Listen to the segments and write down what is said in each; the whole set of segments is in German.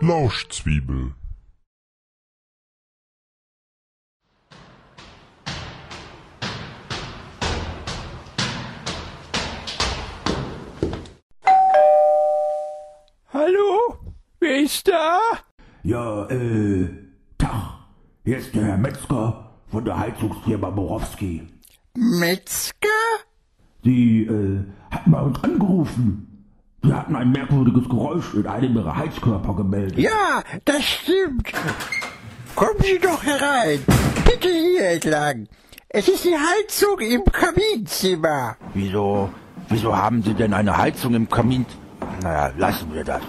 Lauschzwiebel Hallo? Wer ist da? Ja, äh, da. Hier ist der Herr Metzger von der Heizungsfirma Borowski. Metzger? Sie, äh, hatten bei uns angerufen. Sie hatten ein merkwürdiges Geräusch in einem ihrer Heizkörper gemeldet. Ja, das stimmt. Kommen Sie doch herein. Bitte hier entlang. Es ist die Heizung im Kaminzimmer. Wieso, wieso haben Sie denn eine Heizung im Kamin? Naja, lassen wir das.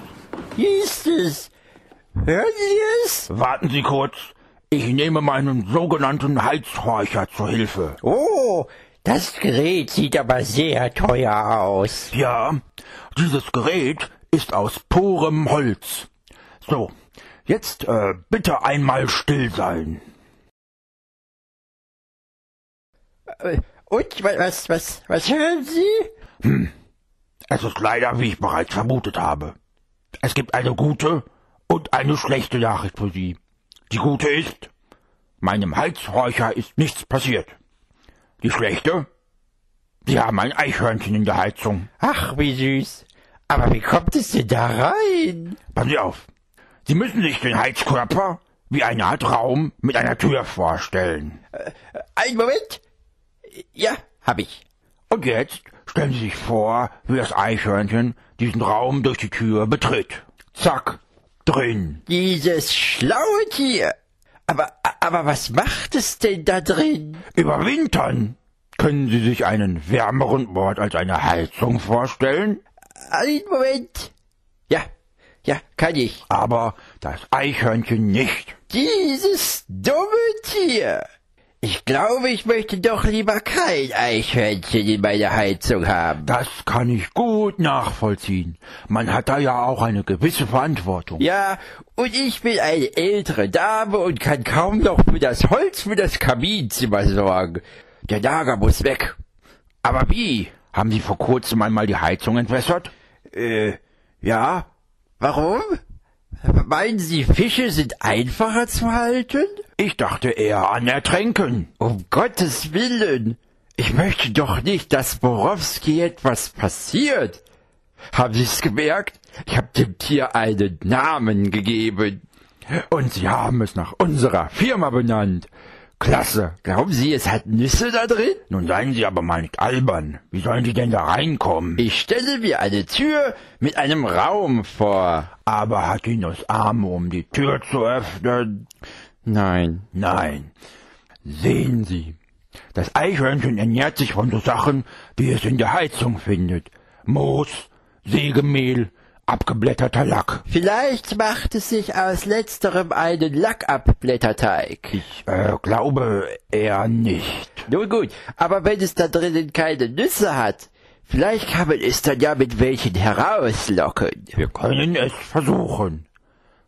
Hier ist es. Hören Sie es? Warten Sie kurz. Ich nehme meinen sogenannten Heizhorcher zur Hilfe. Oh, das Gerät sieht aber sehr teuer aus. Ja, dieses Gerät ist aus purem Holz. So, jetzt äh, bitte einmal still sein. Äh, Und wa- was, was, was hören Sie? Es ist leider, wie ich bereits vermutet habe. Es gibt eine gute und eine schlechte Nachricht für Sie. Die gute ist, meinem Heizhorcher ist nichts passiert. Die schlechte, Sie haben ein Eichhörnchen in der Heizung. Ach, wie süß. Aber wie kommt es denn da rein? Passen Sie auf. Sie müssen sich den Heizkörper wie eine Art Raum mit einer Tür vorstellen. Ein Moment. Ja, hab ich. Und jetzt stellen Sie sich vor, wie das Eichhörnchen diesen Raum durch die Tür betritt. Zack, drin. Dieses schlaue Tier. Aber, aber was macht es denn da drin? Überwintern. Können Sie sich einen wärmeren Ort als eine Heizung vorstellen? Ein Moment. Ja, ja, kann ich. Aber das Eichhörnchen nicht. Dieses dumme Tier. Ich glaube, ich möchte doch lieber kein Eichhörnchen in meiner Heizung haben. Das kann ich gut nachvollziehen. Man hat da ja auch eine gewisse Verantwortung. Ja, und ich bin eine ältere Dame und kann kaum noch für das Holz für das Kaminzimmer sorgen. Der Lager muss weg. Aber wie? Haben Sie vor kurzem einmal die Heizung entwässert? Äh, ja. Warum? Meinen Sie, Fische sind einfacher zu halten? Ich dachte eher an Ertränken. Um Gottes Willen. Ich möchte doch nicht, dass Borowski etwas passiert. Haben Sie es gemerkt? Ich habe dem Tier einen Namen gegeben. Und Sie haben es nach unserer Firma benannt. Klasse. Glauben Sie, es hat Nüsse da drin? Nun seien Sie aber mal nicht albern. Wie sollen Sie denn da reinkommen? Ich stelle mir eine Tür mit einem Raum vor. Aber hat Dinos Arme, um die Tür zu öffnen? Nein. Nein. Sehen Sie. Das Eichhörnchen ernährt sich von so Sachen, wie es in der Heizung findet. Moos, Sägemehl, abgeblätterter Lack. Vielleicht macht es sich aus letzterem einen Lackabblätterteig. Ich äh, glaube eher nicht. Nun gut, aber wenn es da drinnen keine Nüsse hat, vielleicht kann man es dann ja mit welchen herauslocken. Wir können es versuchen.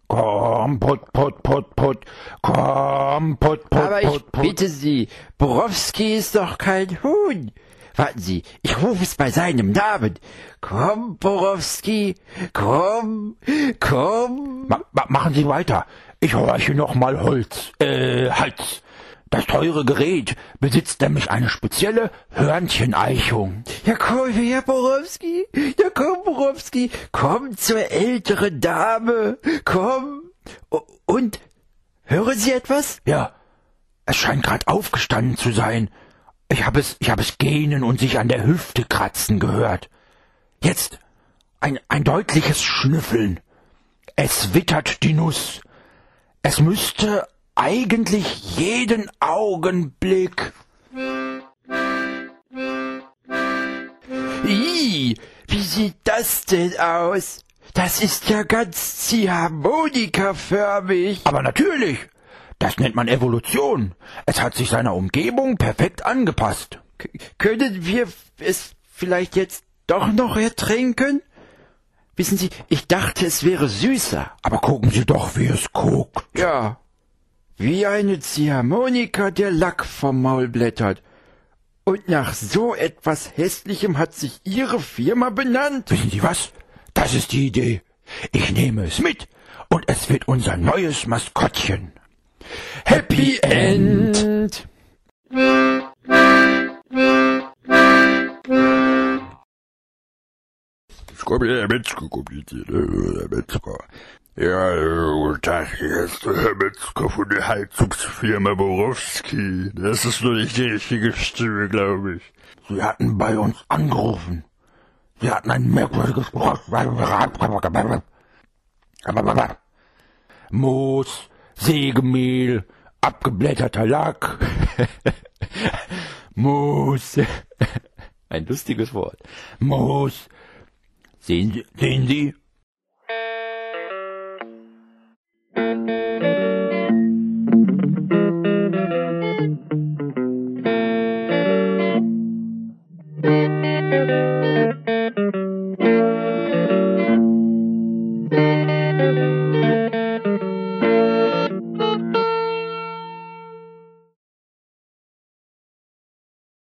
Komm, put, put, put, put. Komm, put, put, Aber ich put, put. bitte Sie, Borowski ist doch kein Huhn. Warten Sie, ich rufe es bei seinem Namen. Komm, Borowski, komm, komm. Ma ma machen Sie weiter. Ich horche noch mal Holz, äh, Hals. Das teure Gerät besitzt nämlich eine spezielle Hörncheneichung. Ja, komm her, Borowski. Ja, komm, Borowski. Komm zur älteren Dame. Komm. Und? Hören Sie etwas? Ja, es scheint grad aufgestanden zu sein. Ich habe es, ich habe es gähnen und sich an der Hüfte kratzen gehört. Jetzt ein, ein deutliches Schnüffeln. Es wittert die Nuss. Es müsste eigentlich jeden Augenblick. Ih, wie sieht das denn aus? Das ist ja ganz ziehharmonikaförmig. Aber natürlich, das nennt man Evolution. Es hat sich seiner Umgebung perfekt angepasst. K können wir es vielleicht jetzt doch noch ertränken? Wissen Sie, ich dachte, es wäre süßer. Aber gucken Sie doch, wie es guckt. Ja, wie eine Ziehharmonika der Lack vom Maul blättert. Und nach so etwas Hässlichem hat sich Ihre Firma benannt? Wissen Sie was? Das ist die Idee. Ich nehme es mit und es wird unser neues Maskottchen. Happy End! Metzger. Ja, guten Tag, hier ist der Herr Metzger von der Heizungsfirma Borowski. Das ist nur nicht die richtige Stimme, glaube ich. Sie hatten bei uns angerufen. Sie hatten ein merkwürdiges Moos, Sägemehl, abgeblätterter Lack. Moos. Ein lustiges Wort. Moos. Sehen Sie, sehen Sie?